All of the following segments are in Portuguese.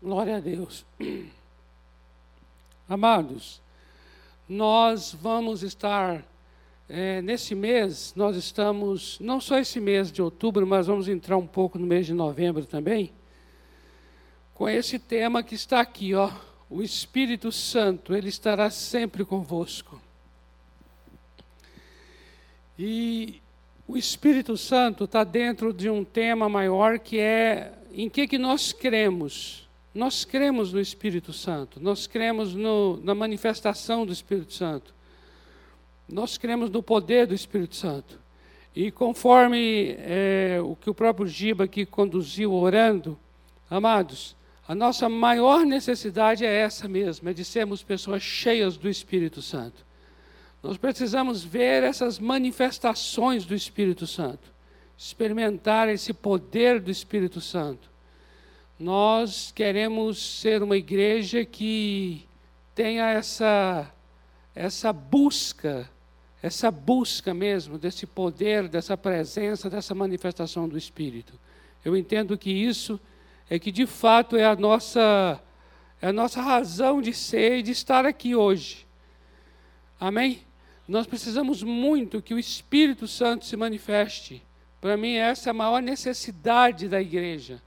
Glória a Deus. Amados, nós vamos estar, é, nesse mês, nós estamos, não só esse mês de outubro, mas vamos entrar um pouco no mês de novembro também, com esse tema que está aqui, ó. O Espírito Santo, ele estará sempre convosco. E o Espírito Santo está dentro de um tema maior que é em que, que nós cremos. Nós cremos no Espírito Santo, nós cremos no, na manifestação do Espírito Santo, nós cremos no poder do Espírito Santo. E conforme é, o que o próprio Giba aqui conduziu orando, amados, a nossa maior necessidade é essa mesmo, é de sermos pessoas cheias do Espírito Santo. Nós precisamos ver essas manifestações do Espírito Santo, experimentar esse poder do Espírito Santo. Nós queremos ser uma igreja que tenha essa, essa busca, essa busca mesmo desse poder, dessa presença, dessa manifestação do Espírito. Eu entendo que isso é que de fato é a nossa, é a nossa razão de ser e de estar aqui hoje. Amém? Nós precisamos muito que o Espírito Santo se manifeste. Para mim, essa é a maior necessidade da igreja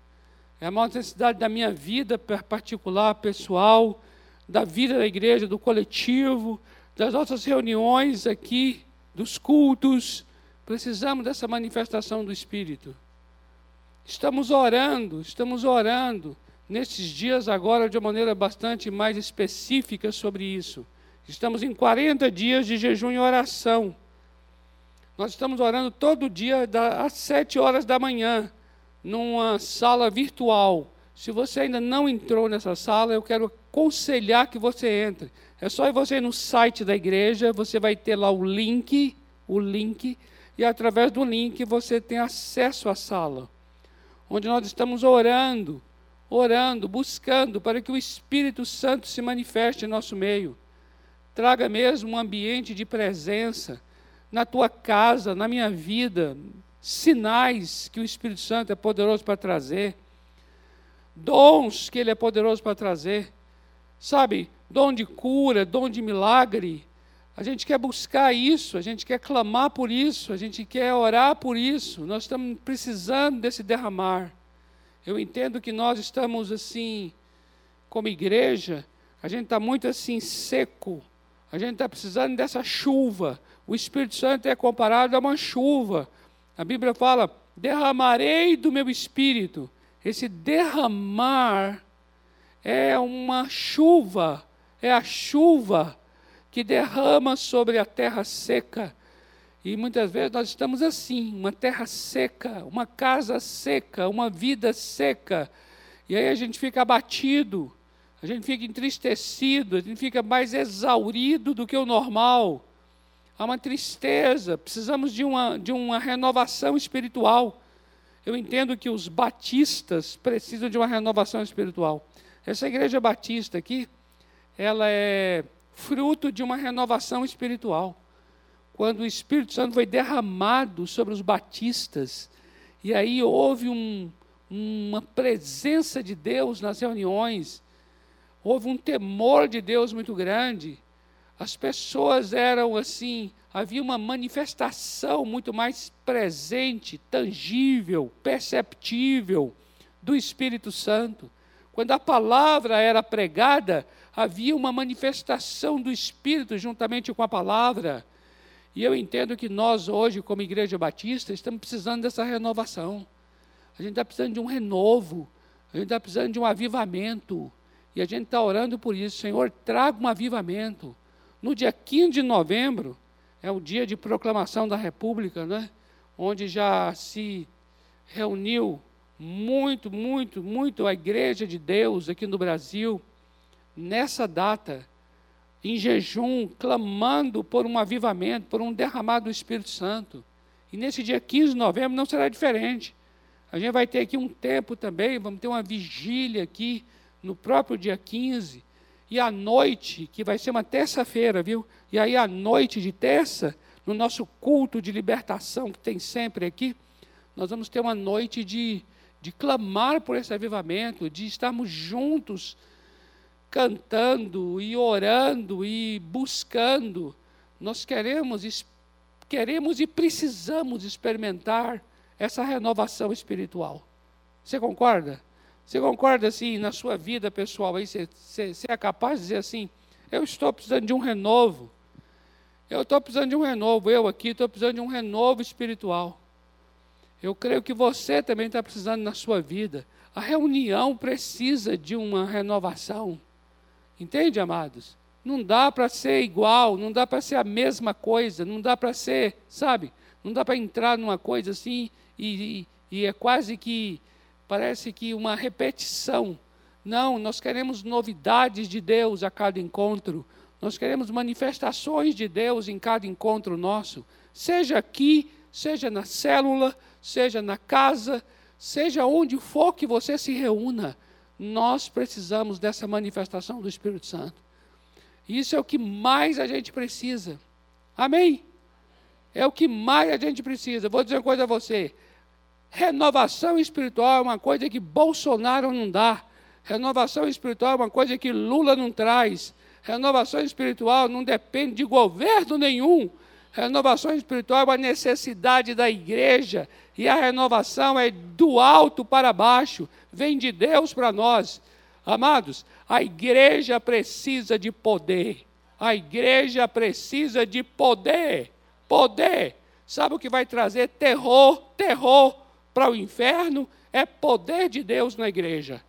é a maior necessidade da minha vida particular, pessoal, da vida da igreja, do coletivo, das nossas reuniões aqui, dos cultos. Precisamos dessa manifestação do Espírito. Estamos orando, estamos orando nesses dias agora de uma maneira bastante mais específica sobre isso. Estamos em 40 dias de jejum e oração. Nós estamos orando todo dia às 7 horas da manhã numa sala virtual. Se você ainda não entrou nessa sala, eu quero aconselhar que você entre. É só você ir no site da igreja, você vai ter lá o link, o link, e através do link você tem acesso à sala, onde nós estamos orando, orando, buscando para que o Espírito Santo se manifeste em nosso meio. Traga mesmo um ambiente de presença na tua casa, na minha vida, sinais que o Espírito Santo é poderoso para trazer, dons que ele é poderoso para trazer, sabe? Dom de cura, dom de milagre. A gente quer buscar isso, a gente quer clamar por isso, a gente quer orar por isso. Nós estamos precisando desse derramar. Eu entendo que nós estamos assim, como igreja, a gente está muito assim seco. A gente está precisando dessa chuva. O Espírito Santo é comparado a uma chuva. A Bíblia fala: derramarei do meu espírito. Esse derramar é uma chuva, é a chuva que derrama sobre a terra seca. E muitas vezes nós estamos assim, uma terra seca, uma casa seca, uma vida seca. E aí a gente fica abatido, a gente fica entristecido, a gente fica mais exaurido do que o normal há uma tristeza, precisamos de uma, de uma renovação espiritual. Eu entendo que os batistas precisam de uma renovação espiritual. Essa igreja batista aqui, ela é fruto de uma renovação espiritual. Quando o Espírito Santo foi derramado sobre os batistas, e aí houve um, uma presença de Deus nas reuniões, houve um temor de Deus muito grande, as pessoas eram assim, havia uma manifestação muito mais presente, tangível, perceptível do Espírito Santo. Quando a palavra era pregada, havia uma manifestação do Espírito juntamente com a palavra. E eu entendo que nós, hoje, como Igreja Batista, estamos precisando dessa renovação. A gente está precisando de um renovo, a gente está precisando de um avivamento. E a gente está orando por isso. Senhor, traga um avivamento. No dia 15 de novembro, é o dia de proclamação da República, né? onde já se reuniu muito, muito, muito a Igreja de Deus aqui no Brasil, nessa data, em jejum, clamando por um avivamento, por um derramado do Espírito Santo. E nesse dia 15 de novembro não será diferente. A gente vai ter aqui um tempo também, vamos ter uma vigília aqui no próprio dia 15, e à noite, que vai ser uma terça-feira, viu? E aí, à noite de terça, no nosso culto de libertação que tem sempre aqui, nós vamos ter uma noite de, de clamar por esse avivamento, de estarmos juntos cantando e orando e buscando. Nós queremos, queremos e precisamos experimentar essa renovação espiritual. Você concorda? Você concorda assim na sua vida pessoal aí? Você, você, você é capaz de dizer assim: eu estou precisando de um renovo. Eu estou precisando de um renovo. Eu aqui estou precisando de um renovo espiritual. Eu creio que você também está precisando na sua vida. A reunião precisa de uma renovação. Entende, amados? Não dá para ser igual, não dá para ser a mesma coisa, não dá para ser, sabe? Não dá para entrar numa coisa assim e, e, e é quase que, parece que uma repetição. Não, nós queremos novidades de Deus a cada encontro. Nós queremos manifestações de Deus em cada encontro nosso. Seja aqui, seja na célula, seja na casa, seja onde for que você se reúna, nós precisamos dessa manifestação do Espírito Santo. Isso é o que mais a gente precisa. Amém? É o que mais a gente precisa. Vou dizer uma coisa a você. Renovação espiritual é uma coisa que Bolsonaro não dá. Renovação espiritual é uma coisa que Lula não traz. Renovação espiritual não depende de governo nenhum. Renovação espiritual é uma necessidade da igreja, e a renovação é do alto para baixo, vem de Deus para nós. Amados, a igreja precisa de poder. A igreja precisa de poder. Poder. Sabe o que vai trazer terror, terror para o inferno? É poder de Deus na igreja.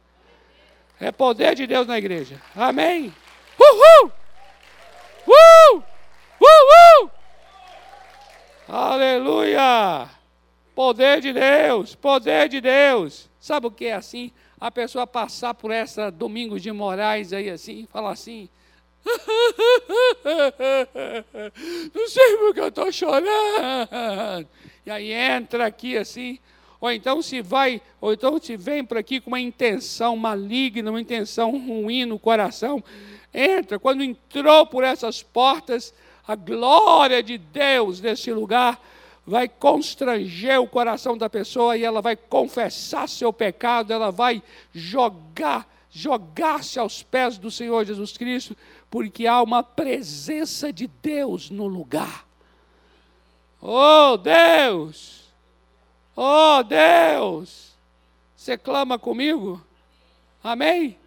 É poder de Deus na igreja. Amém. Uhul! Uh! Uh! Uh! Aleluia! Poder de Deus, poder de Deus. Sabe o que é assim? A pessoa passar por essa Domingos de Moraes aí assim, falar assim. Não sei porque eu estou chorando. E aí entra aqui assim, ou então se vai, ou então se vem para aqui com uma intenção maligna, uma intenção ruim no coração, entra. Quando entrou por essas portas, a glória de Deus nesse lugar vai constranger o coração da pessoa e ela vai confessar seu pecado, ela vai jogar, jogar-se aos pés do Senhor Jesus Cristo, porque há uma presença de Deus no lugar. Oh Deus! Oh Deus! Você clama comigo? Amém?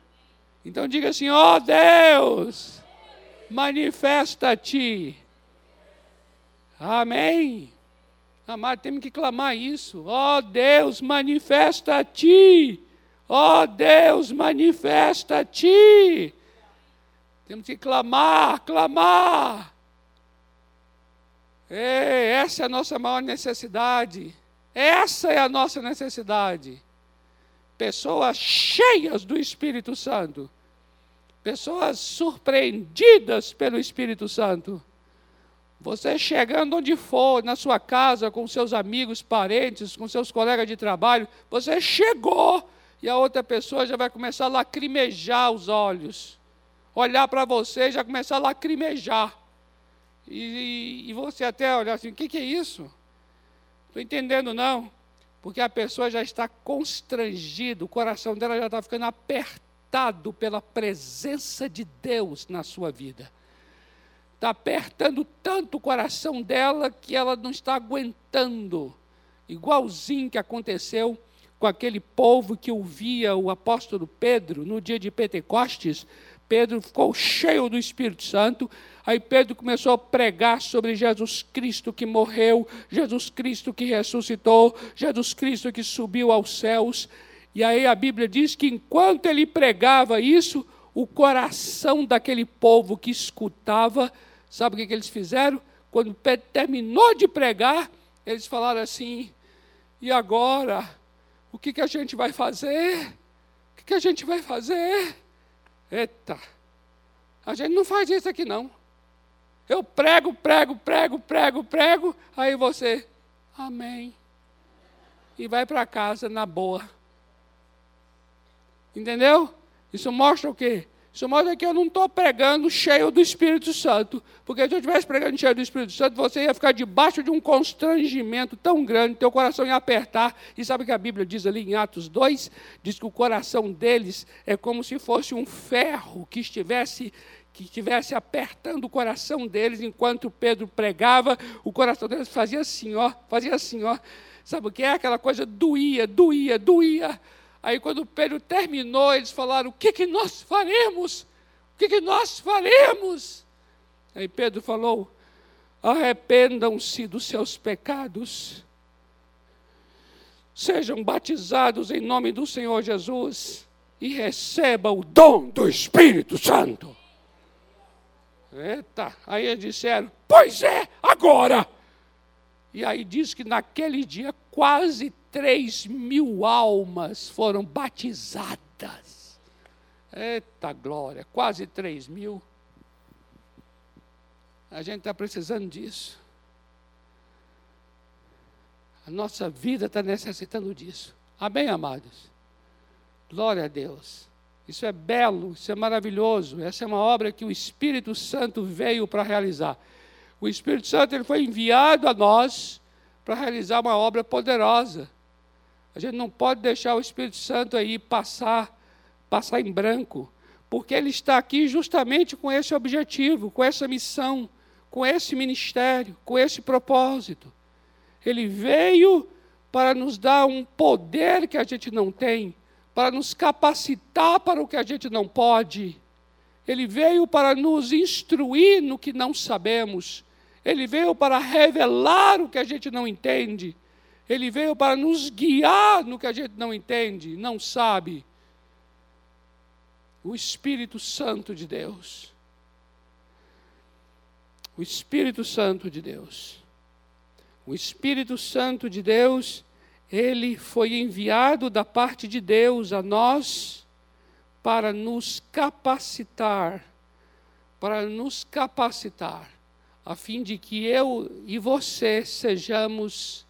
Então diga assim: ó oh, Deus, manifesta-te. Amém. Amado, temos que clamar isso. Ó oh, Deus, manifesta-te. Ó oh, Deus, manifesta-te. Temos que clamar, clamar. Ei, essa é a nossa maior necessidade. Essa é a nossa necessidade. Pessoas cheias do Espírito Santo pessoas surpreendidas pelo Espírito Santo. Você chegando onde for, na sua casa, com seus amigos, parentes, com seus colegas de trabalho, você chegou e a outra pessoa já vai começar a lacrimejar os olhos. Olhar para você e já começar a lacrimejar. E, e, você até olhar assim: o que, que é isso? Estou entendendo, não. Porque a pessoa já está constrangida, o coração dela já está ficando apertado pela presença de Deus na sua vida. Está apertando tanto o coração dela que ela não está aguentando. Igualzinho que aconteceu com aquele povo que ouvia o apóstolo Pedro no dia de Pentecostes. Pedro ficou cheio do Espírito Santo. Aí Pedro começou a pregar sobre Jesus Cristo que morreu, Jesus Cristo que ressuscitou, Jesus Cristo que subiu aos céus. E aí a Bíblia diz que enquanto ele pregava isso, o coração daquele povo que escutava, sabe o que, eles fizeram? Quando terminou de pregar, eles falaram assim: e agora? O que, a gente vai fazer? O que a gente vai fazer? Eita, a gente não faz isso aqui não. Eu prego, prego, prego, prego, prego, aí você, amém. E vai para casa na boa. Entendeu? Isso mostra o quê? Isso mostra que eu não estou pregando cheio do Espírito Santo. Porque se eu estivesse pregando cheio do Espírito Santo, você ia ficar debaixo de um constrangimento tão grande, teu coração ia apertar. E sabe o que a Bíblia diz ali em Atos 2? Diz que o coração deles é como se fosse um ferro que estivesse que estivesse apertando o coração deles enquanto Pedro pregava, o coração deles fazia assim, ó, fazia assim, ó. Sabe o que é? Aquela coisa doía, doía, doía. Aí quando Pedro terminou, eles falaram: O que, que nós faremos? O que, que nós faremos? Aí Pedro falou: Arrependam-se dos seus pecados, sejam batizados em nome do Senhor Jesus e recebam o dom do Espírito Santo. Eita, aí eles disseram: Pois é, agora. E aí diz que naquele dia quase 3 mil almas foram batizadas. Eita glória, quase 3 mil. A gente está precisando disso. A nossa vida está necessitando disso. Amém, amados? Glória a Deus. Isso é belo, isso é maravilhoso. Essa é uma obra que o Espírito Santo veio para realizar. O Espírito Santo ele foi enviado a nós para realizar uma obra poderosa. A gente não pode deixar o Espírito Santo aí passar, passar em branco, porque ele está aqui justamente com esse objetivo, com essa missão, com esse ministério, com esse propósito. Ele veio para nos dar um poder que a gente não tem, para nos capacitar para o que a gente não pode. Ele veio para nos instruir no que não sabemos. Ele veio para revelar o que a gente não entende. Ele veio para nos guiar no que a gente não entende, não sabe. O Espírito Santo de Deus. O Espírito Santo de Deus. O Espírito Santo de Deus, ele foi enviado da parte de Deus a nós para nos capacitar, para nos capacitar, a fim de que eu e você sejamos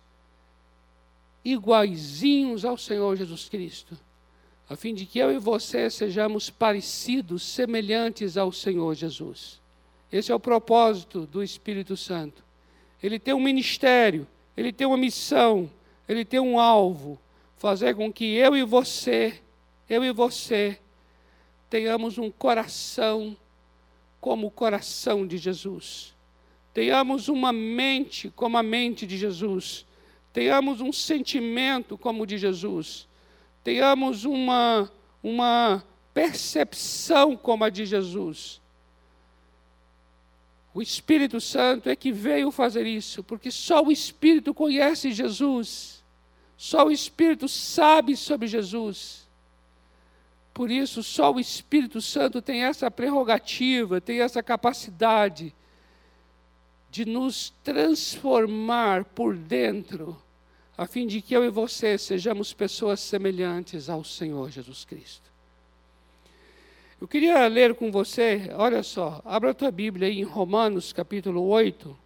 iguaizinhos ao Senhor Jesus Cristo, a fim de que eu e você sejamos parecidos, semelhantes ao Senhor Jesus. Esse é o propósito do Espírito Santo. Ele tem um ministério, ele tem uma missão, ele tem um alvo, fazer com que eu e você, eu e você, tenhamos um coração como o coração de Jesus. Tenhamos uma mente como a mente de Jesus tenhamos um sentimento como o de Jesus, tenhamos uma, uma percepção como a de Jesus. O Espírito Santo é que veio fazer isso, porque só o Espírito conhece Jesus, só o Espírito sabe sobre Jesus. Por isso, só o Espírito Santo tem essa prerrogativa, tem essa capacidade de nos transformar por dentro a fim de que eu e você sejamos pessoas semelhantes ao Senhor Jesus Cristo. Eu queria ler com você, olha só, abra a tua Bíblia aí em Romanos capítulo 8,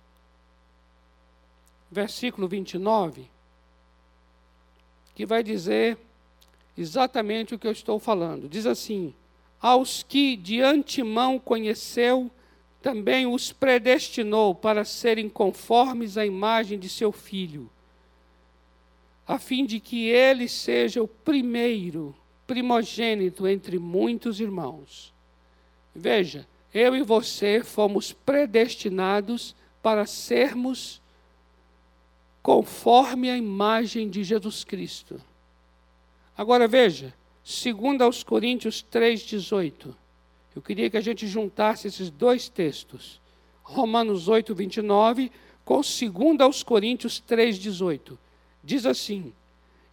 versículo 29, que vai dizer exatamente o que eu estou falando. Diz assim: Aos que de antemão conheceu, também os predestinou para serem conformes à imagem de seu filho a fim de que ele seja o primeiro, primogênito entre muitos irmãos. Veja, eu e você fomos predestinados para sermos conforme a imagem de Jesus Cristo. Agora veja, segundo aos Coríntios 3:18. Eu queria que a gente juntasse esses dois textos. Romanos 8, 29 com 2 aos Coríntios 3:18 diz assim: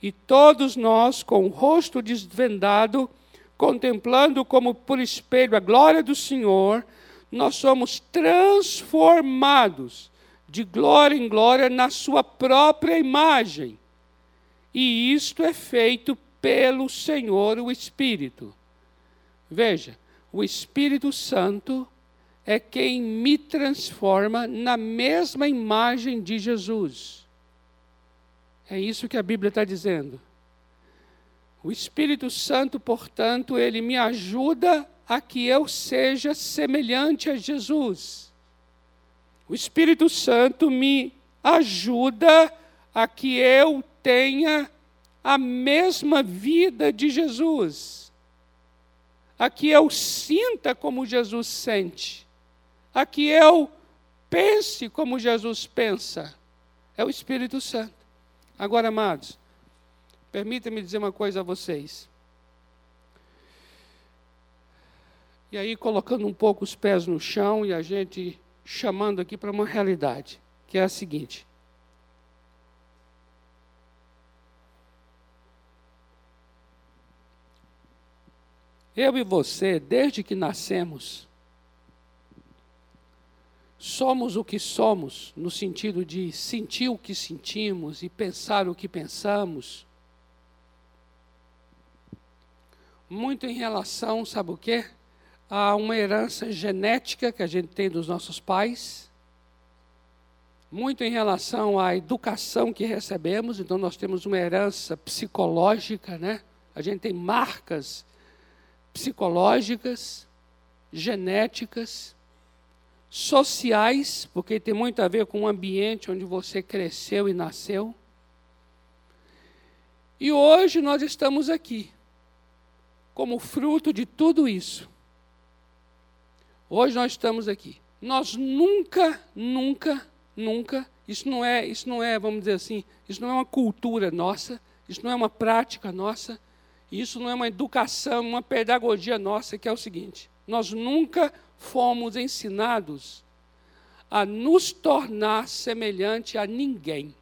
E todos nós, com o rosto desvendado, contemplando como por espelho a glória do Senhor, nós somos transformados de glória em glória na Sua própria imagem. E isto é feito pelo Senhor, o Espírito. Veja, o Espírito Santo é quem me transforma na mesma imagem de Jesus. É isso que a Bíblia está dizendo. O Espírito Santo, portanto, ele me ajuda a que eu seja semelhante a Jesus. O Espírito Santo me ajuda a que eu tenha a mesma vida de Jesus, a que eu sinta como Jesus sente, a que eu pense como Jesus pensa. É o Espírito Santo. Agora, amados, permita-me dizer uma coisa a vocês. E aí, colocando um pouco os pés no chão e a gente chamando aqui para uma realidade, que é a seguinte: Eu e você, desde que nascemos, somos o que somos, no sentido de sentir o que sentimos e pensar o que pensamos, muito em relação, sabe o quê? a uma herança genética que a gente tem dos nossos pais, muito em relação à educação que recebemos, então nós temos uma herança psicológica, né? A gente tem marcas psicológicas, genéticas, sociais, porque tem muito a ver com o ambiente onde você cresceu e nasceu. E hoje nós estamos aqui, como fruto de tudo isso. Hoje nós estamos aqui. Nós nunca, nunca, nunca, isso não é, isso não é, vamos dizer assim, isso não é uma cultura nossa, isso não é uma prática nossa, isso não é uma educação, uma pedagogia nossa, que é o seguinte: nós nunca fomos ensinados a nos tornar semelhante a ninguém.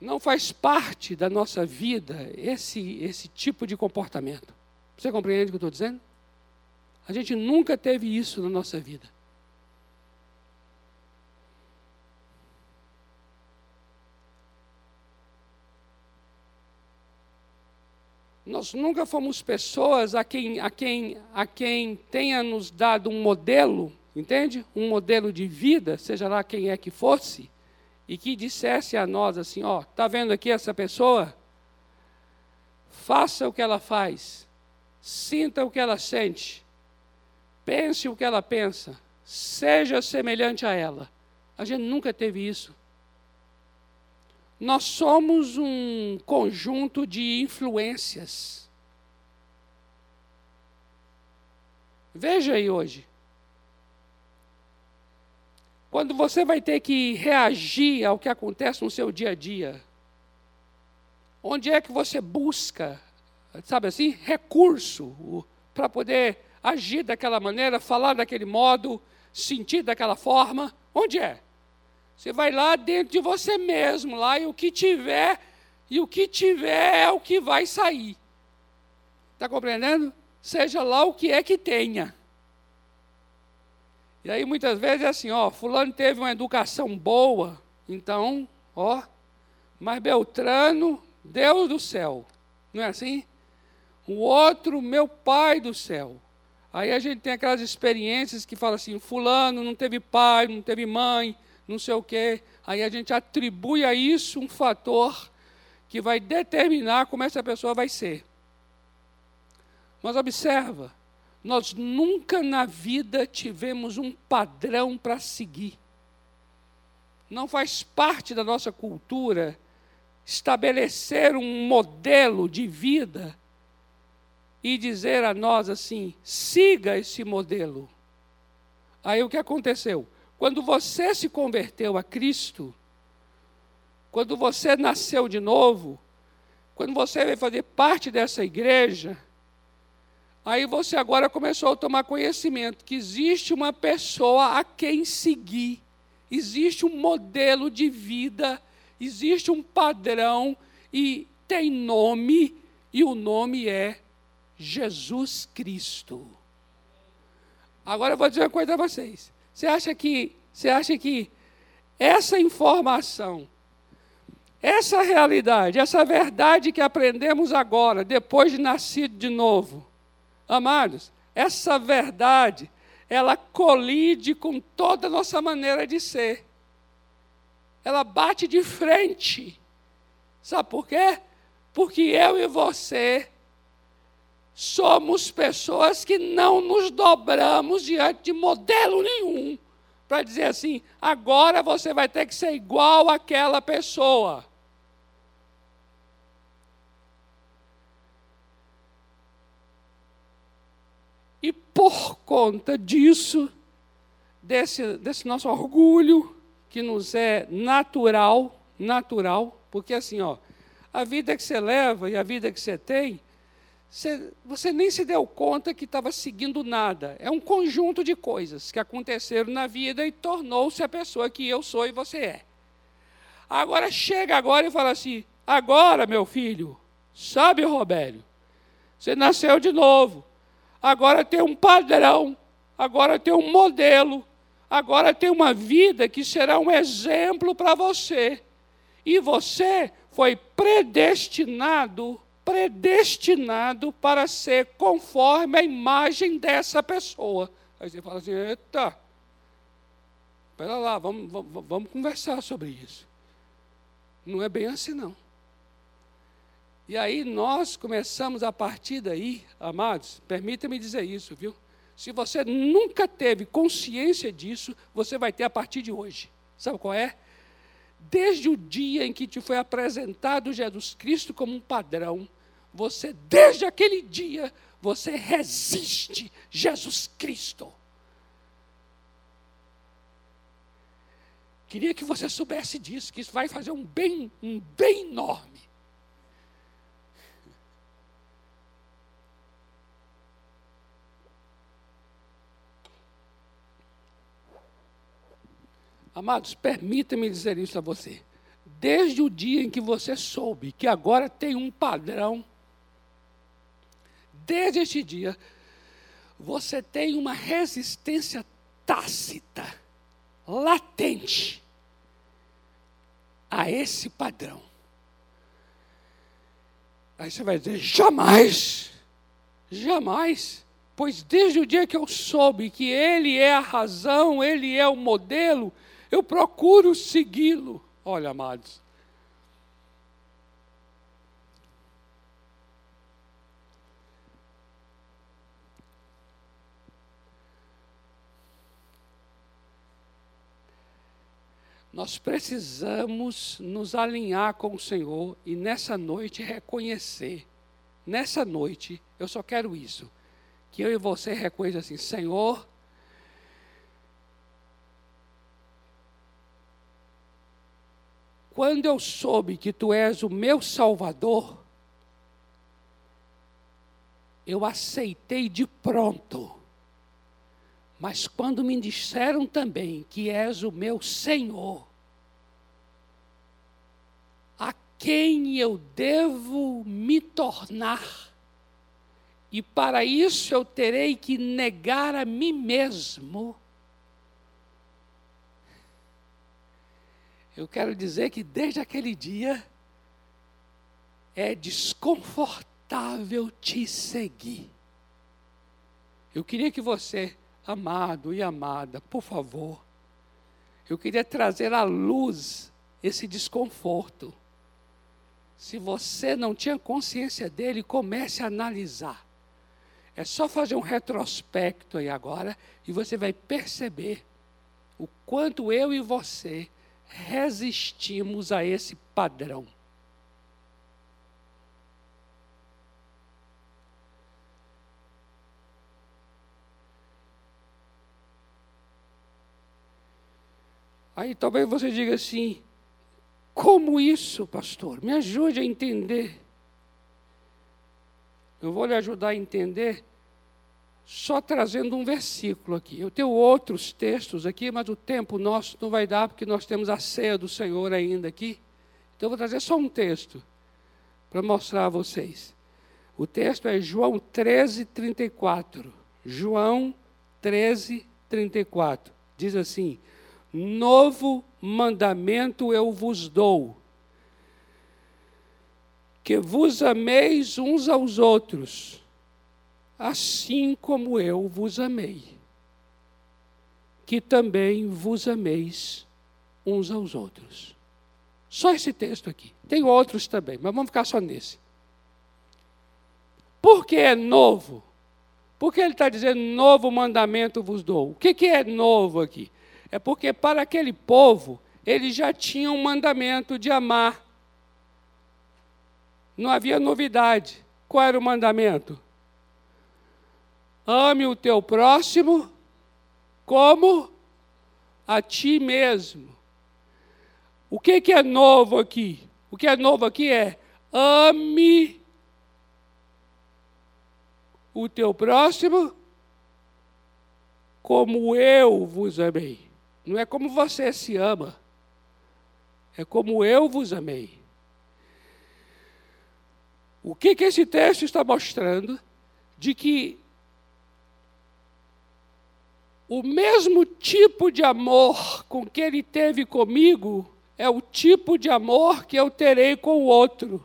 Não faz parte da nossa vida esse, esse tipo de comportamento. Você compreende o que eu estou dizendo? A gente nunca teve isso na nossa vida. Nós nunca fomos pessoas a quem, a quem, a quem tenha nos dado um modelo, entende? Um modelo de vida, seja lá quem é que fosse, e que dissesse a nós assim: ó, tá vendo aqui essa pessoa? Faça o que ela faz, sinta o que ela sente, pense o que ela pensa, seja semelhante a ela. A gente nunca teve isso. Nós somos um conjunto de influências. Veja aí hoje. Quando você vai ter que reagir ao que acontece no seu dia a dia, onde é que você busca sabe assim, recurso para poder agir daquela maneira, falar daquele modo, sentir daquela forma. Onde é? Você vai lá dentro de você mesmo, lá e o que tiver, e o que tiver é o que vai sair. Está compreendendo? Seja lá o que é que tenha. E aí muitas vezes é assim, ó, fulano teve uma educação boa, então, ó, mas Beltrano, Deus do céu. Não é assim? o outro, meu pai do céu. Aí a gente tem aquelas experiências que fala assim: Fulano não teve pai, não teve mãe, não sei o quê. Aí a gente atribui a isso um fator que vai determinar como essa pessoa vai ser. Mas observa, nós nunca na vida tivemos um padrão para seguir. Não faz parte da nossa cultura estabelecer um modelo de vida e dizer a nós assim: siga esse modelo. Aí o que aconteceu? Quando você se converteu a Cristo, quando você nasceu de novo, quando você veio fazer parte dessa igreja, aí você agora começou a tomar conhecimento que existe uma pessoa a quem seguir, existe um modelo de vida, existe um padrão e tem nome, e o nome é Jesus Cristo. Agora eu vou dizer uma coisa a vocês. Você acha que, você acha que essa informação, essa realidade, essa verdade que aprendemos agora, depois de nascido de novo, amados, essa verdade, ela colide com toda a nossa maneira de ser. Ela bate de frente. Sabe por quê? Porque eu e você somos pessoas que não nos dobramos diante de modelo nenhum para dizer assim: agora você vai ter que ser igual àquela pessoa. E por conta disso, desse, desse nosso orgulho, que nos é natural, natural, porque assim, ó, a vida que você leva e a vida que você tem, você, você nem se deu conta que estava seguindo nada. É um conjunto de coisas que aconteceram na vida e tornou-se a pessoa que eu sou e você é. Agora chega agora e fala assim: agora, meu filho, sabe, Robério, você nasceu de novo agora tem um padrão, agora tem um modelo, agora tem uma vida que será um exemplo para você. E você foi predestinado, predestinado para ser conforme a imagem dessa pessoa. Aí você fala assim: eita, espera lá, vamos, vamos, vamos conversar sobre isso. Não é bem assim, não. E aí nós começamos a partir daí, amados, permita-me dizer isso, viu? Se você nunca teve consciência disso, você vai ter a partir de hoje. Sabe qual é? Desde o dia em que te foi apresentado Jesus Cristo como um padrão, você, desde aquele dia, você resiste Jesus Cristo. Queria que você soubesse disso, que isso vai fazer um bem, um bem enorme. Amados, permita-me dizer isso a você. Desde o dia em que você soube que agora tem um padrão, desde este dia, você tem uma resistência tácita, latente, a esse padrão. Aí você vai dizer: jamais, jamais. Pois desde o dia que eu soube que Ele é a razão, Ele é o modelo, eu procuro segui-lo. Olha, amados. Nós precisamos nos alinhar com o Senhor e nessa noite reconhecer. Nessa noite, eu só quero isso. Que eu e você reconheçam assim: Senhor, Quando eu soube que tu és o meu Salvador, eu aceitei de pronto. Mas quando me disseram também que és o meu Senhor, a quem eu devo me tornar, e para isso eu terei que negar a mim mesmo, Eu quero dizer que desde aquele dia é desconfortável te seguir. Eu queria que você, amado e amada, por favor, eu queria trazer à luz esse desconforto. Se você não tinha consciência dele, comece a analisar. É só fazer um retrospecto aí agora e você vai perceber o quanto eu e você resistimos a esse padrão. Aí talvez você diga assim: como isso, pastor? Me ajude a entender. Eu vou lhe ajudar a entender só trazendo um versículo aqui. Eu tenho outros textos aqui, mas o tempo nosso não vai dar, porque nós temos a ceia do Senhor ainda aqui. Então eu vou trazer só um texto para mostrar a vocês. O texto é João 13, 34. João 13, 34. Diz assim: Novo mandamento eu vos dou, que vos ameis uns aos outros assim como eu vos amei, que também vos ameis uns aos outros. Só esse texto aqui. Tem outros também, mas vamos ficar só nesse. por que é novo? Por que ele está dizendo novo mandamento vos dou? O que, que é novo aqui? É porque para aquele povo, ele já tinha um mandamento de amar. Não havia novidade. Qual era o mandamento? Ame o teu próximo como a ti mesmo. O que, que é novo aqui? O que é novo aqui é ame o teu próximo como eu vos amei. Não é como você se ama, é como eu vos amei. O que, que esse texto está mostrando? De que o mesmo tipo de amor com que ele teve comigo é o tipo de amor que eu terei com o outro.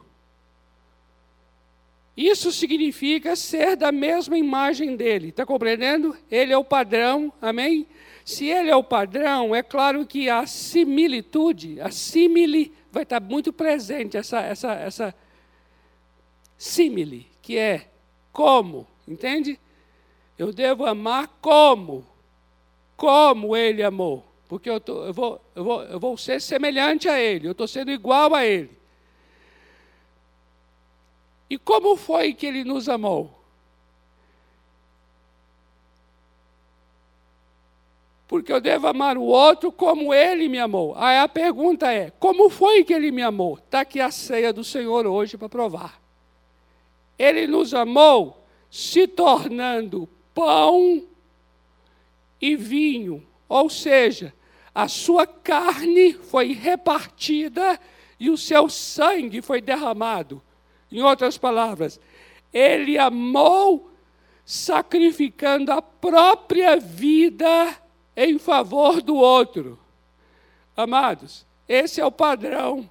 Isso significa ser da mesma imagem dele. Está compreendendo? Ele é o padrão, amém? Se ele é o padrão, é claro que a similitude, a simile, vai estar muito presente, essa, essa, essa simile, que é como, entende? Eu devo amar como, como ele amou. Porque eu, tô, eu, vou, eu, vou, eu vou ser semelhante a ele, eu estou sendo igual a ele. E como foi que ele nos amou? Porque eu devo amar o outro como ele me amou. Aí a pergunta é: como foi que ele me amou? Está aqui a ceia do Senhor hoje para provar. Ele nos amou se tornando pão e vinho, ou seja, a sua carne foi repartida e o seu sangue foi derramado. Em outras palavras, ele amou sacrificando a própria vida em favor do outro. Amados, esse é o padrão.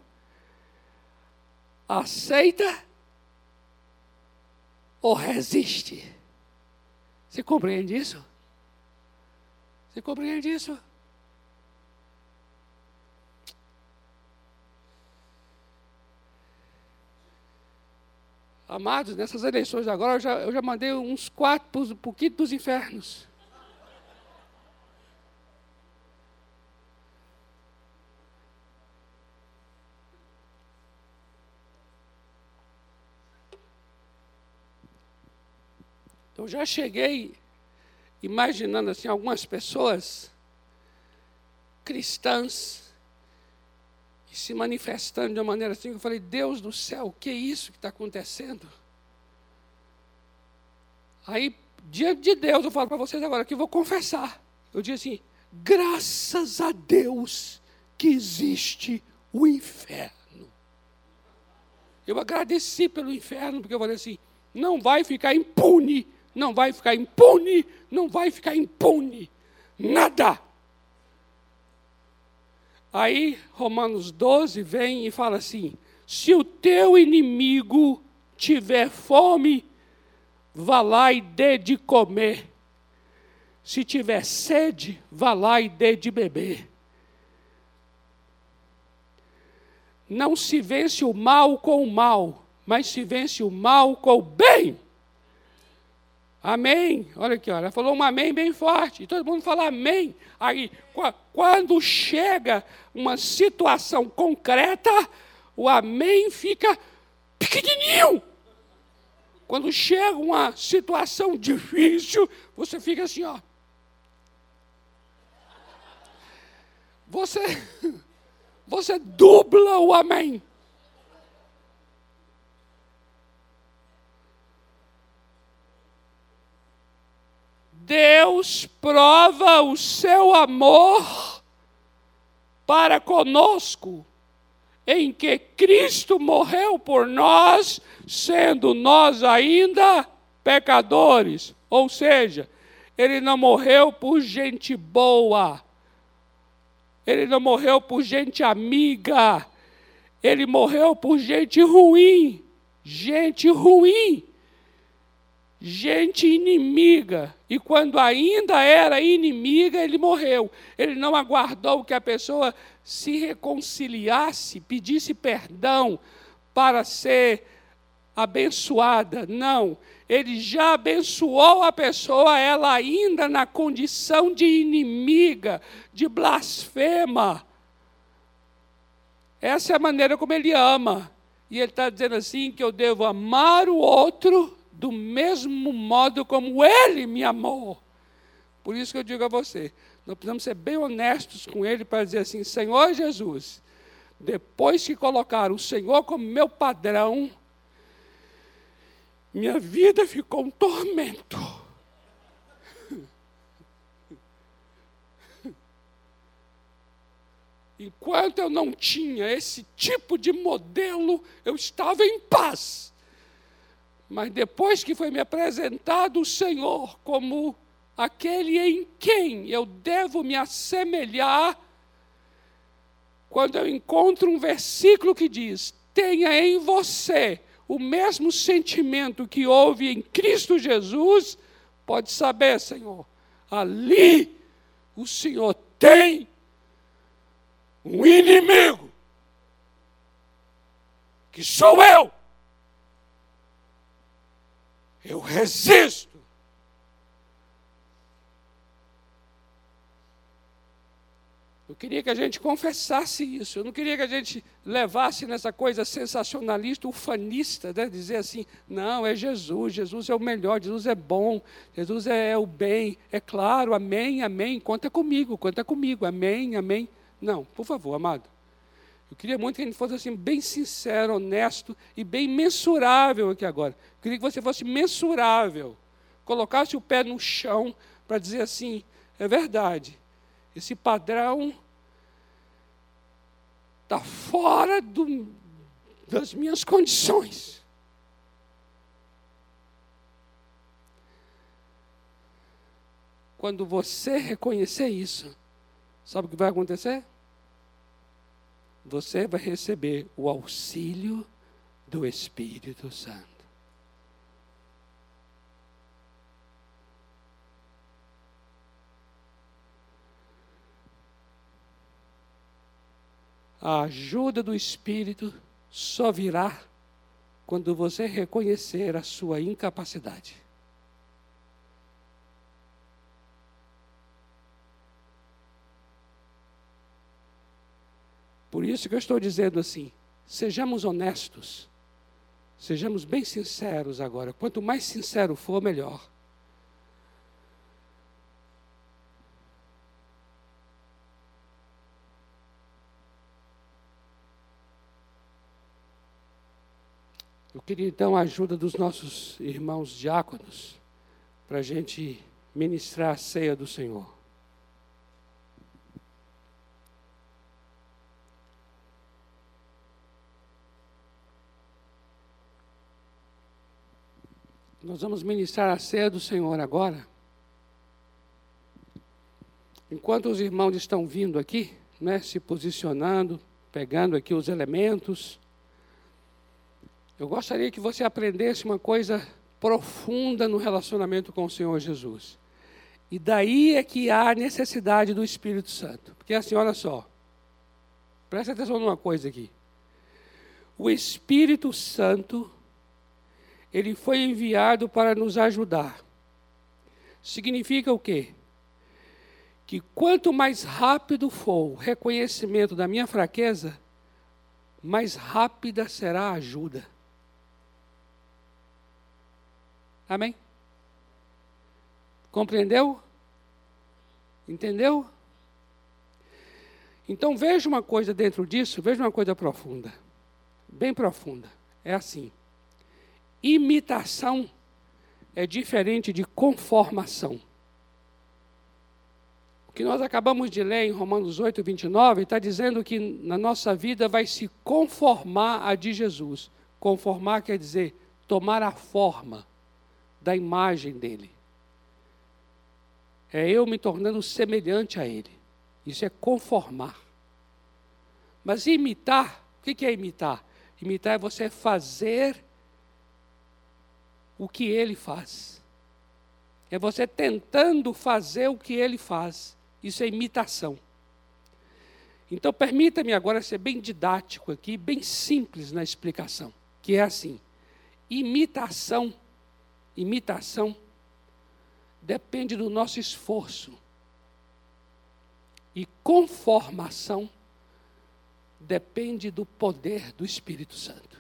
Aceita ou resiste? Você compreende isso? Você compreende isso? Amados, nessas eleições agora, eu já, eu já mandei uns quatro para o quinto dos infernos. Eu já cheguei imaginando assim algumas pessoas cristãs e se manifestando de uma maneira assim, eu falei, Deus do céu, o que é isso que está acontecendo? Aí, diante de Deus, eu falo para vocês agora que eu vou confessar. Eu disse assim, graças a Deus que existe o inferno. Eu agradeci pelo inferno, porque eu falei assim, não vai ficar impune, não vai ficar impune, não vai ficar impune. Nada. Aí Romanos 12 vem e fala assim: se o teu inimigo tiver fome, vá lá e dê de comer. Se tiver sede, vá lá e dê de beber. Não se vence o mal com o mal, mas se vence o mal com o bem. Amém. Olha aqui, olha, ela falou um amém bem forte. E todo mundo fala amém. Aí, quando chega uma situação concreta, o amém fica pequenininho. Quando chega uma situação difícil, você fica assim, ó. Você, você dubla o amém. Deus prova o seu amor para conosco, em que Cristo morreu por nós, sendo nós ainda pecadores. Ou seja, ele não morreu por gente boa, ele não morreu por gente amiga, ele morreu por gente ruim, gente ruim gente inimiga. E quando ainda era inimiga, ele morreu. Ele não aguardou que a pessoa se reconciliasse, pedisse perdão para ser abençoada. Não. Ele já abençoou a pessoa, ela ainda na condição de inimiga, de blasfema. Essa é a maneira como ele ama. E ele está dizendo assim: que eu devo amar o outro do mesmo modo como ele me amou. Por isso que eu digo a você: nós precisamos ser bem honestos com ele para dizer assim: Senhor Jesus, depois que colocar o Senhor como meu padrão, minha vida ficou um tormento. Enquanto eu não tinha esse tipo de modelo, eu estava em paz. Mas depois que foi me apresentado o Senhor como aquele em quem eu devo me assemelhar, quando eu encontro um versículo que diz: tenha em você o mesmo sentimento que houve em Cristo Jesus, pode saber, Senhor, ali o Senhor tem um inimigo, que sou eu. Eu resisto. Eu queria que a gente confessasse isso. Eu não queria que a gente levasse nessa coisa sensacionalista, ufanista, né? dizer assim: não, é Jesus, Jesus é o melhor, Jesus é bom, Jesus é, é o bem. É claro, amém, amém. Conta comigo, conta comigo, amém, amém. Não, por favor, amado. Eu queria muito que a gente fosse assim, bem sincero, honesto e bem mensurável aqui agora. Eu queria que você fosse mensurável. Colocasse o pé no chão para dizer assim: é verdade esse padrão está fora do, das minhas condições. Quando você reconhecer isso, sabe o que vai acontecer? Você vai receber o auxílio do Espírito Santo. a ajuda do Espírito só virá quando você reconhecer a sua incapacidade. Por isso que eu estou dizendo assim: sejamos honestos, sejamos bem sinceros agora. Quanto mais sincero for, melhor. Eu queria então a ajuda dos nossos irmãos diáconos para a gente ministrar a ceia do Senhor. Nós vamos ministrar a ceia do Senhor agora. Enquanto os irmãos estão vindo aqui, né, se posicionando, pegando aqui os elementos, eu gostaria que você aprendesse uma coisa profunda no relacionamento com o Senhor Jesus. E daí é que há a necessidade do Espírito Santo. Porque assim, olha só. Presta atenção numa coisa aqui. O Espírito Santo, ele foi enviado para nos ajudar. Significa o quê? Que quanto mais rápido for o reconhecimento da minha fraqueza, mais rápida será a ajuda. Amém? Compreendeu? Entendeu? Então veja uma coisa dentro disso, veja uma coisa profunda, bem profunda. É assim: imitação é diferente de conformação. O que nós acabamos de ler em Romanos 8, 29, está dizendo que na nossa vida vai se conformar a de Jesus. Conformar quer dizer tomar a forma da imagem dele. É eu me tornando semelhante a ele. Isso é conformar. Mas imitar, o que é imitar? Imitar é você fazer o que ele faz. É você tentando fazer o que ele faz. Isso é imitação. Então, permita-me agora ser bem didático aqui, bem simples na explicação, que é assim: imitação, imitação, depende do nosso esforço. E conformação depende do poder do Espírito Santo.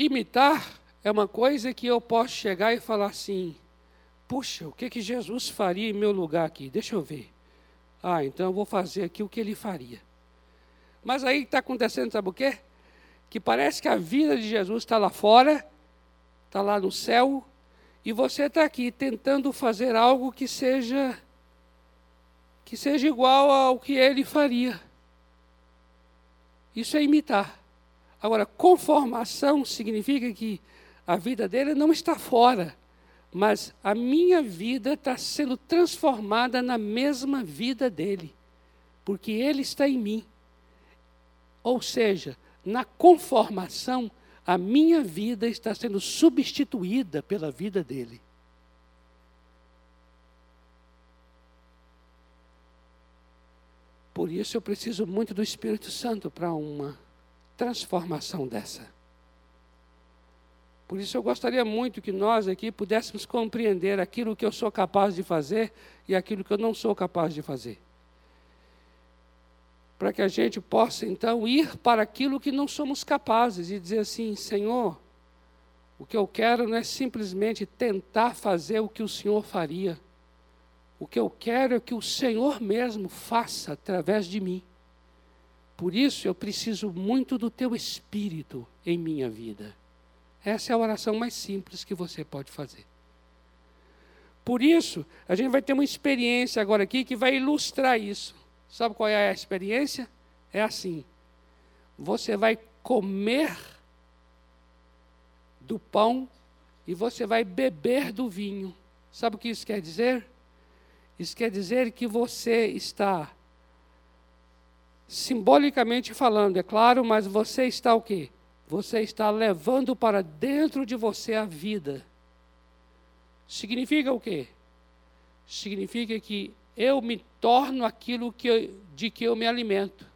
Imitar é uma coisa que eu posso chegar e falar assim: puxa, o que, que Jesus faria em meu lugar aqui? Deixa eu ver. Ah, então eu vou fazer aqui o que ele faria. Mas aí está acontecendo, sabe o quê? Que parece que a vida de Jesus está lá fora, está lá no céu, e você está aqui tentando fazer algo que seja que seja igual ao que ele faria. Isso é imitar. Agora, conformação significa que a vida dele não está fora, mas a minha vida está sendo transformada na mesma vida dele, porque ele está em mim. Ou seja, na conformação, a minha vida está sendo substituída pela vida dele. Por isso eu preciso muito do Espírito Santo para uma transformação dessa. Por isso eu gostaria muito que nós aqui pudéssemos compreender aquilo que eu sou capaz de fazer e aquilo que eu não sou capaz de fazer. Para que a gente possa então ir para aquilo que não somos capazes e dizer assim: Senhor, o que eu quero não é simplesmente tentar fazer o que o Senhor faria. O que eu quero é que o Senhor mesmo faça através de mim. Por isso eu preciso muito do teu espírito em minha vida. Essa é a oração mais simples que você pode fazer. Por isso, a gente vai ter uma experiência agora aqui que vai ilustrar isso. Sabe qual é a experiência? É assim: você vai comer do pão e você vai beber do vinho. Sabe o que isso quer dizer? Isso quer dizer que você está simbolicamente falando, é claro, mas você está o quê? Você está levando para dentro de você a vida. Significa o quê? Significa que eu me torno aquilo que eu, de que eu me alimento.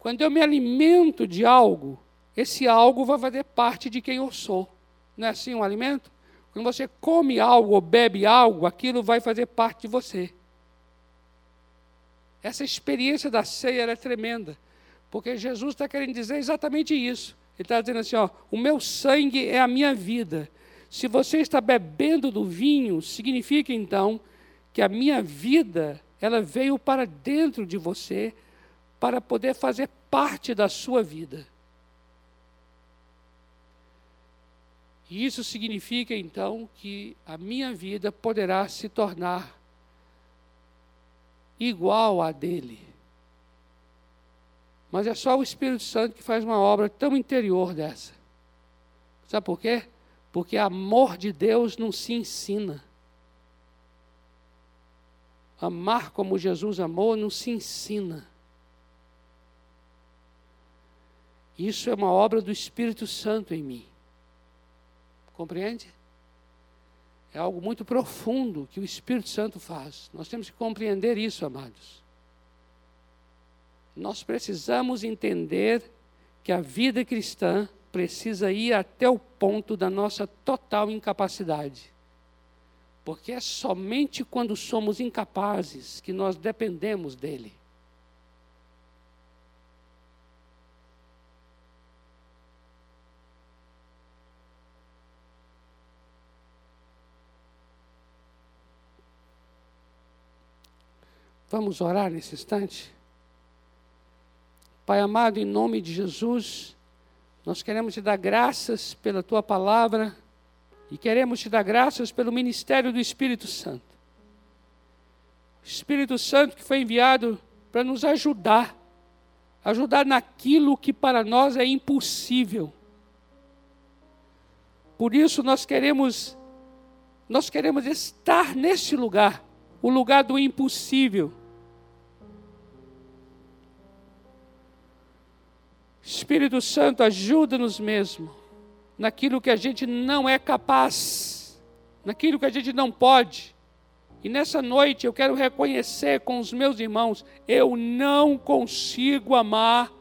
Quando eu me alimento de algo, esse algo vai fazer parte de quem eu sou. Não é assim um alimento? Quando você come algo ou bebe algo, aquilo vai fazer parte de você. Essa experiência da ceia é tremenda, porque Jesus está querendo dizer exatamente isso. Ele está dizendo assim: ó, o meu sangue é a minha vida. Se você está bebendo do vinho, significa então que a minha vida ela veio para dentro de você para poder fazer parte da sua vida. E isso significa então que a minha vida poderá se tornar igual à dele. Mas é só o Espírito Santo que faz uma obra tão interior dessa. Sabe por quê? Porque amor de Deus não se ensina. Amar como Jesus amou não se ensina. Isso é uma obra do Espírito Santo em mim. Compreende? É algo muito profundo que o Espírito Santo faz. Nós temos que compreender isso, amados. Nós precisamos entender que a vida cristã precisa ir até o ponto da nossa total incapacidade. Porque é somente quando somos incapazes que nós dependemos dele. Vamos orar nesse instante? Pai amado, em nome de Jesus, nós queremos te dar graças pela tua palavra e queremos te dar graças pelo ministério do Espírito Santo. O Espírito Santo que foi enviado para nos ajudar, ajudar naquilo que para nós é impossível. Por isso nós queremos nós queremos estar nesse lugar, o lugar do impossível Espírito Santo, ajuda-nos mesmo naquilo que a gente não é capaz. naquilo que a gente não pode. E nessa noite eu quero reconhecer com os meus irmãos: eu não consigo amar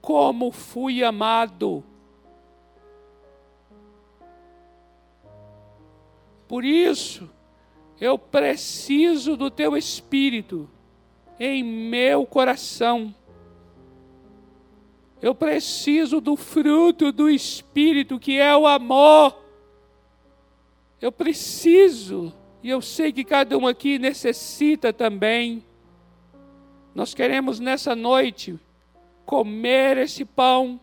como fui amado. Por isso, eu preciso do teu espírito em meu coração. Eu preciso do fruto do espírito, que é o amor. Eu preciso, e eu sei que cada um aqui necessita também. Nós queremos nessa noite comer esse pão,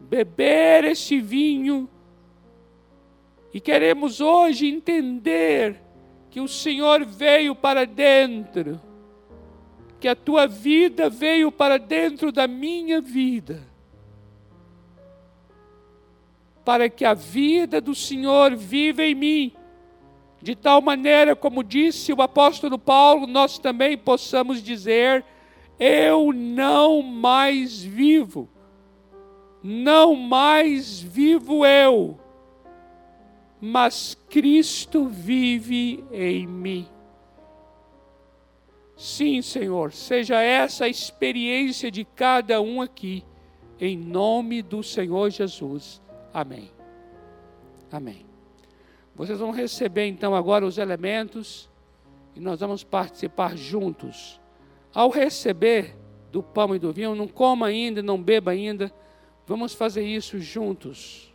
beber esse vinho, e queremos hoje entender que o Senhor veio para dentro, que a tua vida veio para dentro da minha vida, para que a vida do Senhor viva em mim, de tal maneira, como disse o apóstolo Paulo, nós também possamos dizer: Eu não mais vivo, não mais vivo eu mas Cristo vive em mim. Sim, Senhor, seja essa a experiência de cada um aqui, em nome do Senhor Jesus. Amém. Amém. Vocês vão receber então agora os elementos e nós vamos participar juntos. Ao receber do pão e do vinho, não coma ainda, não beba ainda, vamos fazer isso juntos.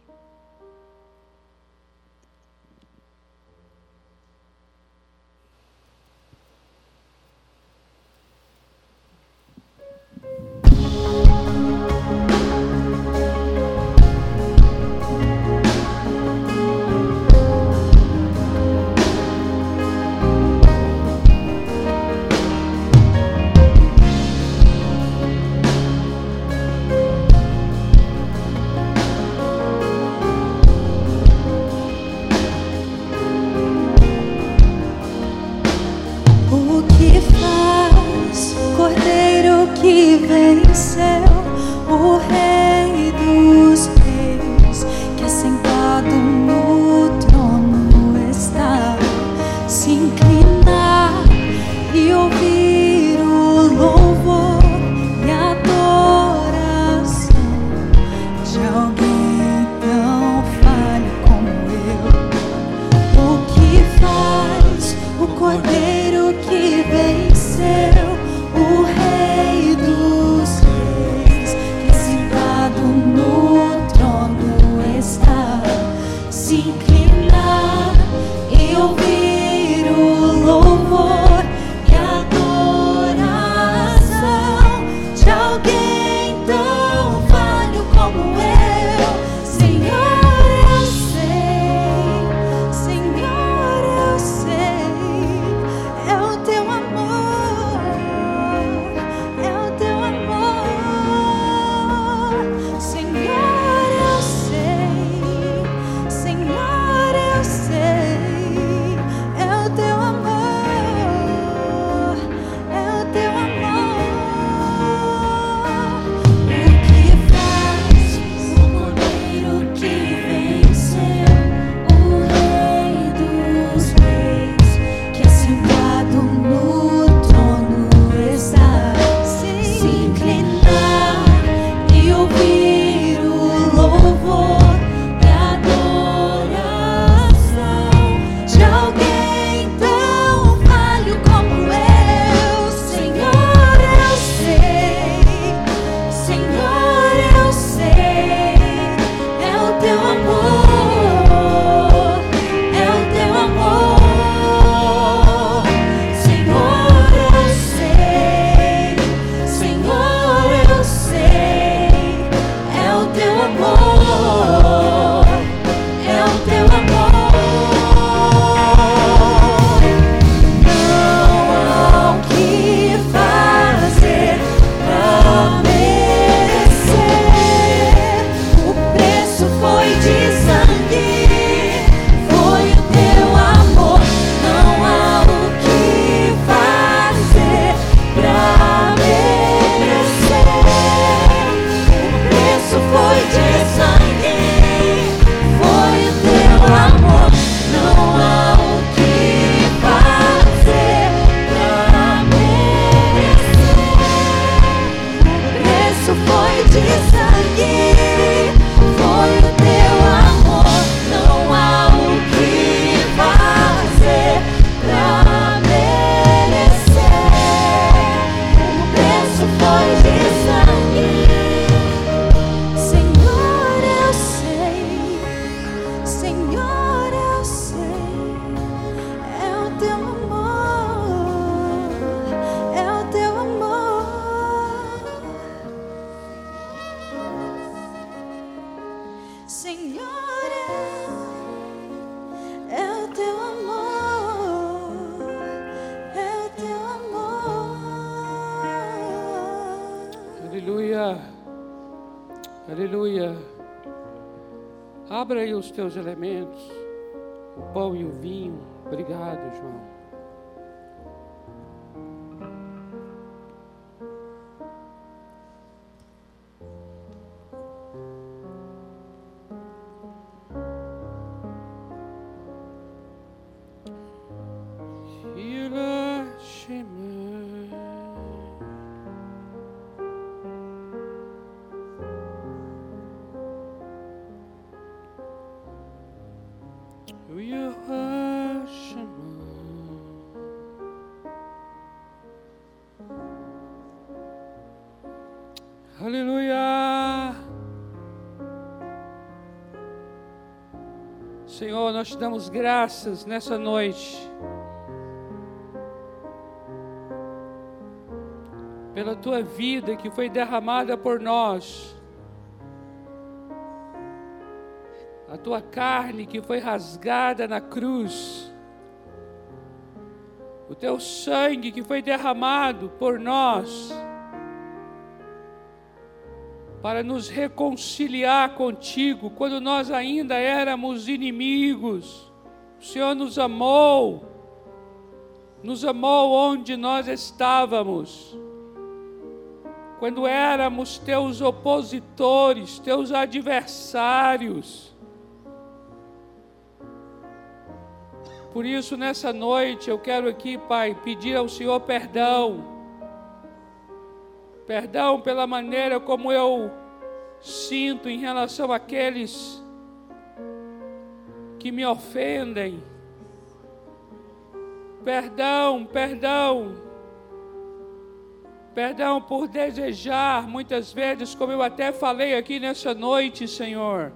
Obrigado, Senhor, nós te damos graças nessa noite. Pela tua vida que foi derramada por nós. A tua carne que foi rasgada na cruz. O teu sangue que foi derramado por nós para nos reconciliar contigo quando nós ainda éramos inimigos. O Senhor nos amou, nos amou onde nós estávamos, quando éramos teus opositores, teus adversários. Por isso, nessa noite, eu quero aqui, Pai, pedir ao Senhor perdão Perdão pela maneira como eu sinto em relação àqueles que me ofendem. Perdão, perdão. Perdão por desejar, muitas vezes, como eu até falei aqui nessa noite, Senhor,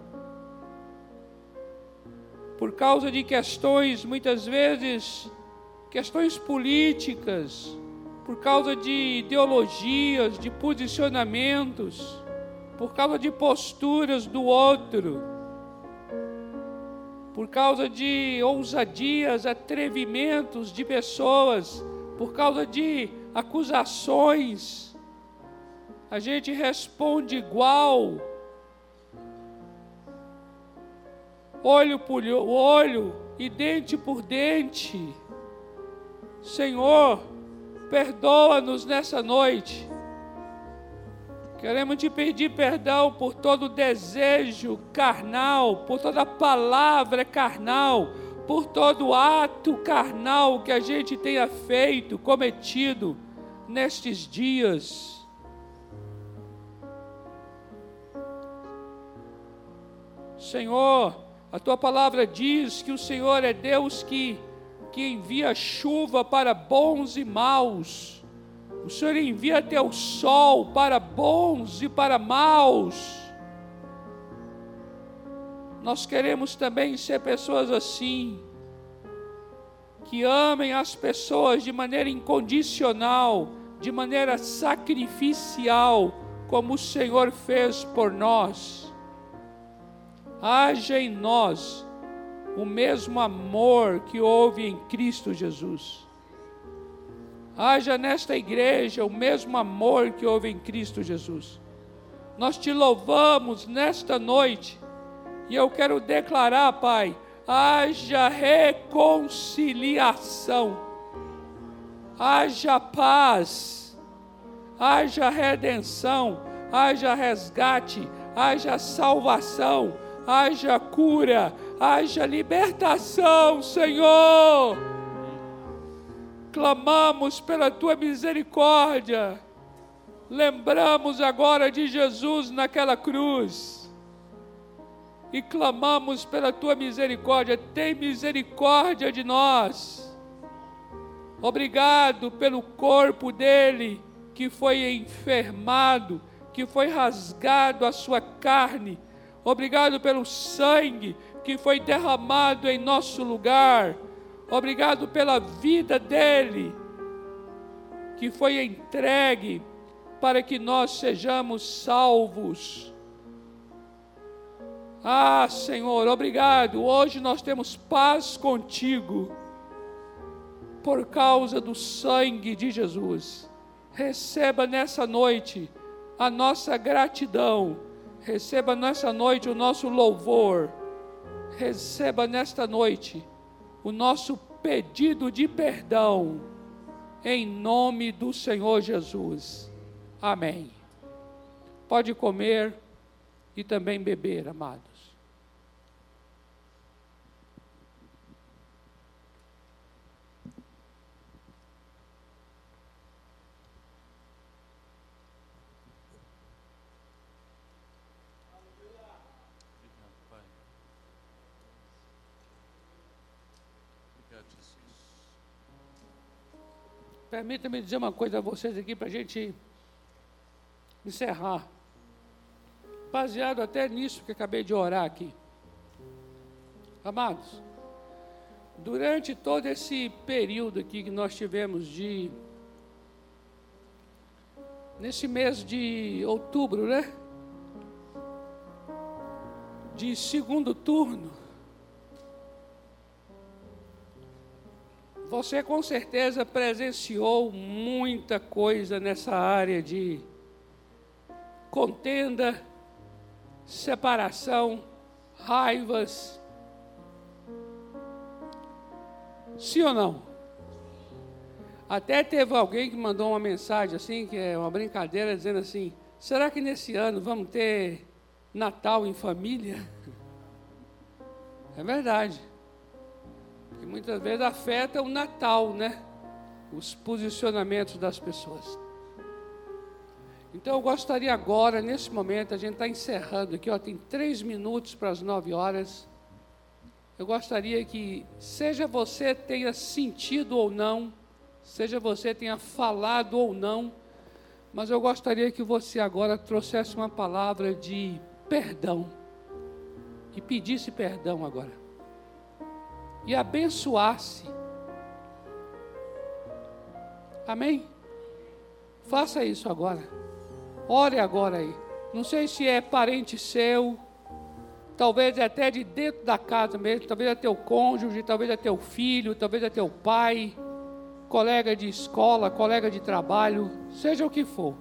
por causa de questões, muitas vezes, questões políticas, por causa de ideologias, de posicionamentos, por causa de posturas do outro, por causa de ousadias, atrevimentos de pessoas, por causa de acusações, a gente responde igual, olho por olho e dente por dente. Senhor, Perdoa-nos nessa noite. Queremos te pedir perdão por todo desejo carnal, por toda palavra carnal, por todo ato carnal que a gente tenha feito, cometido nestes dias. Senhor, a tua palavra diz que o Senhor é Deus que que envia chuva para bons e maus. O Senhor envia teu sol para bons e para maus. Nós queremos também ser pessoas assim, que amem as pessoas de maneira incondicional, de maneira sacrificial, como o Senhor fez por nós. Haja em nós o mesmo amor que houve em Cristo Jesus. Haja nesta igreja o mesmo amor que houve em Cristo Jesus. Nós te louvamos nesta noite e eu quero declarar, Pai, haja reconciliação, haja paz, haja redenção, haja resgate, haja salvação, haja cura, haja libertação, Senhor. Clamamos pela tua misericórdia. Lembramos agora de Jesus naquela cruz. E clamamos pela tua misericórdia. Tem misericórdia de nós. Obrigado pelo corpo dele que foi enfermado, que foi rasgado a sua carne. Obrigado pelo sangue que foi derramado em nosso lugar. Obrigado pela vida dele, que foi entregue para que nós sejamos salvos. Ah, Senhor, obrigado. Hoje nós temos paz contigo por causa do sangue de Jesus. Receba nessa noite a nossa gratidão. Receba nessa noite o nosso louvor. Receba nesta noite o nosso pedido de perdão. Em nome do Senhor Jesus. Amém. Pode comer e também beber, amados. Obrigado, Pai. Obrigado, Jesus. Permita-me dizer uma coisa a vocês aqui para a gente encerrar. Baseado até nisso que acabei de orar aqui. Amados, durante todo esse período aqui que nós tivemos de. Nesse mês de outubro, né? De segundo turno. Você com certeza presenciou muita coisa nessa área de contenda, separação, raivas. Sim ou não? Até teve alguém que mandou uma mensagem assim, que é uma brincadeira, dizendo assim: será que nesse ano vamos ter Natal em família? É verdade. Muitas vezes afeta o Natal, né? Os posicionamentos das pessoas. Então eu gostaria agora, nesse momento, a gente está encerrando aqui, ó, tem três minutos para as nove horas. Eu gostaria que, seja você tenha sentido ou não, seja você tenha falado ou não, mas eu gostaria que você agora trouxesse uma palavra de perdão. E pedisse perdão agora. E abençoasse. Amém? Faça isso agora. Ore agora aí. Não sei se é parente seu, talvez é até de dentro da casa mesmo, talvez é teu cônjuge, talvez é teu filho, talvez é teu pai, colega de escola, colega de trabalho, seja o que for.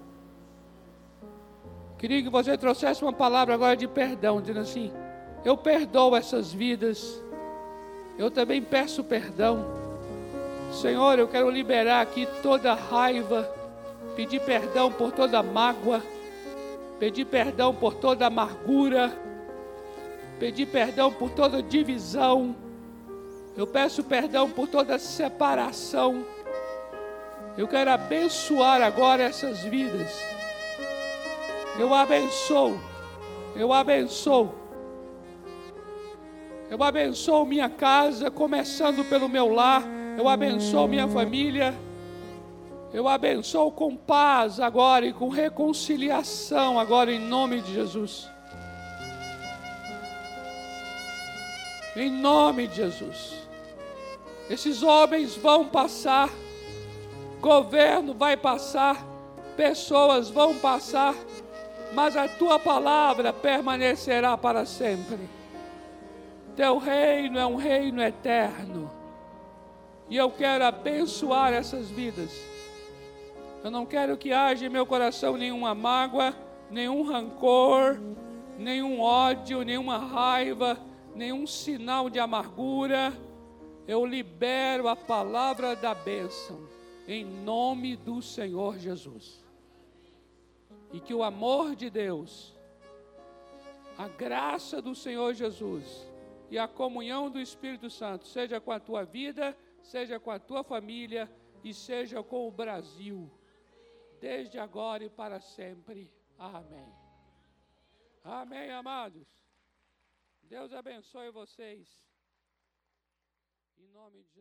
Queria que você trouxesse uma palavra agora de perdão, dizendo assim: Eu perdoo essas vidas, eu também peço perdão. Senhor, eu quero liberar aqui toda raiva, pedir perdão por toda mágoa, pedir perdão por toda amargura, pedir perdão por toda divisão, eu peço perdão por toda separação. Eu quero abençoar agora essas vidas. Eu abençoo, eu abençoo. Eu abençoo minha casa, começando pelo meu lar. Eu abençoo minha família. Eu abençoo com paz agora e com reconciliação agora em nome de Jesus. Em nome de Jesus. Esses homens vão passar, governo vai passar, pessoas vão passar, mas a tua palavra permanecerá para sempre. Teu reino é um reino eterno. E eu quero abençoar essas vidas. Eu não quero que haja em meu coração nenhuma mágoa, nenhum rancor, nenhum ódio, nenhuma raiva, nenhum sinal de amargura. Eu libero a palavra da bênção em nome do Senhor Jesus. E que o amor de Deus, a graça do Senhor Jesus e a comunhão do Espírito Santo seja com a tua vida, seja com a tua família e seja com o Brasil, desde agora e para sempre. Amém. Amém, amados. Deus abençoe vocês. Em nome de.